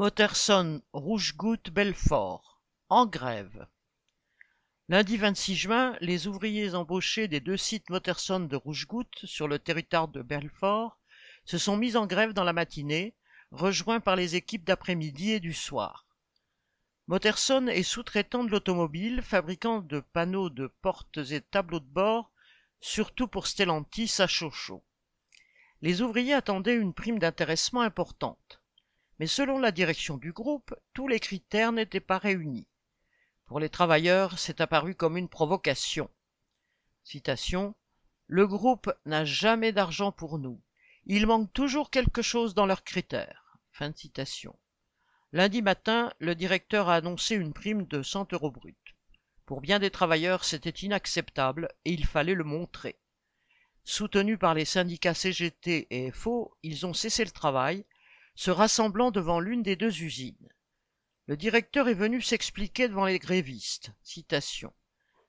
Motterson Rouge-Goutte Belfort, en grève. Lundi 26 juin, les ouvriers embauchés des deux sites Motterson de Rouge-Goutte sur le territoire de Belfort se sont mis en grève dans la matinée, rejoints par les équipes d'après-midi et du soir. Motterson est sous-traitant de l'automobile, fabricant de panneaux de portes et tableaux de bord, surtout pour Stellantis à Chocho. Les ouvriers attendaient une prime d'intéressement importante mais selon la direction du groupe, tous les critères n'étaient pas réunis. Pour les travailleurs, c'est apparu comme une provocation. Le groupe n'a jamais d'argent pour nous. Il manque toujours quelque chose dans leurs critères. Lundi matin, le directeur a annoncé une prime de 100 euros brut. Pour bien des travailleurs, c'était inacceptable et il fallait le montrer. Soutenus par les syndicats CGT et FO, ils ont cessé le travail se rassemblant devant l'une des deux usines. Le directeur est venu s'expliquer devant les grévistes. Citation.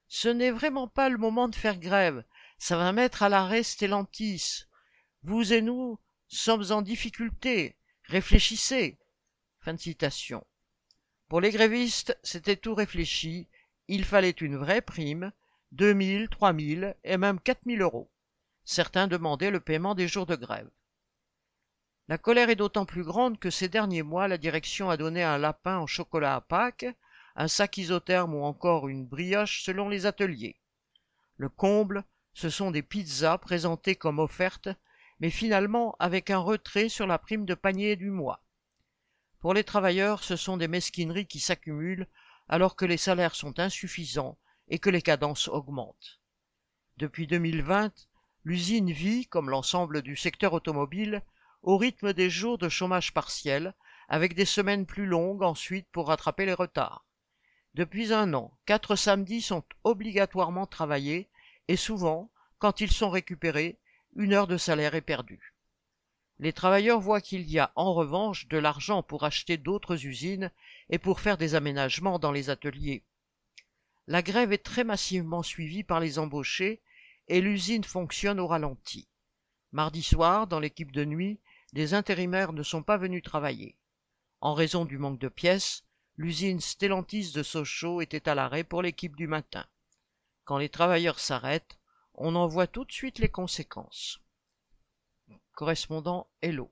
Ce n'est vraiment pas le moment de faire grève. Ça va mettre à l'arrêt Stellantis. Vous et nous sommes en difficulté. Réfléchissez. Fin de citation. Pour les grévistes, c'était tout réfléchi. Il fallait une vraie prime, deux mille, trois mille et même quatre mille euros. Certains demandaient le paiement des jours de grève. La colère est d'autant plus grande que ces derniers mois, la direction a donné un lapin en chocolat à Pâques, un sac isotherme ou encore une brioche selon les ateliers. Le comble, ce sont des pizzas présentées comme offertes, mais finalement avec un retrait sur la prime de panier du mois. Pour les travailleurs, ce sont des mesquineries qui s'accumulent alors que les salaires sont insuffisants et que les cadences augmentent. Depuis 2020, l'usine vit, comme l'ensemble du secteur automobile, au rythme des jours de chômage partiel, avec des semaines plus longues ensuite pour rattraper les retards. Depuis un an, quatre samedis sont obligatoirement travaillés et souvent, quand ils sont récupérés, une heure de salaire est perdue. Les travailleurs voient qu'il y a en revanche de l'argent pour acheter d'autres usines et pour faire des aménagements dans les ateliers. La grève est très massivement suivie par les embauchés et l'usine fonctionne au ralenti. Mardi soir, dans l'équipe de nuit, des intérimaires ne sont pas venus travailler. En raison du manque de pièces, l'usine Stellantis de Sochaux était à l'arrêt pour l'équipe du matin. Quand les travailleurs s'arrêtent, on en voit tout de suite les conséquences. Correspondant Hello.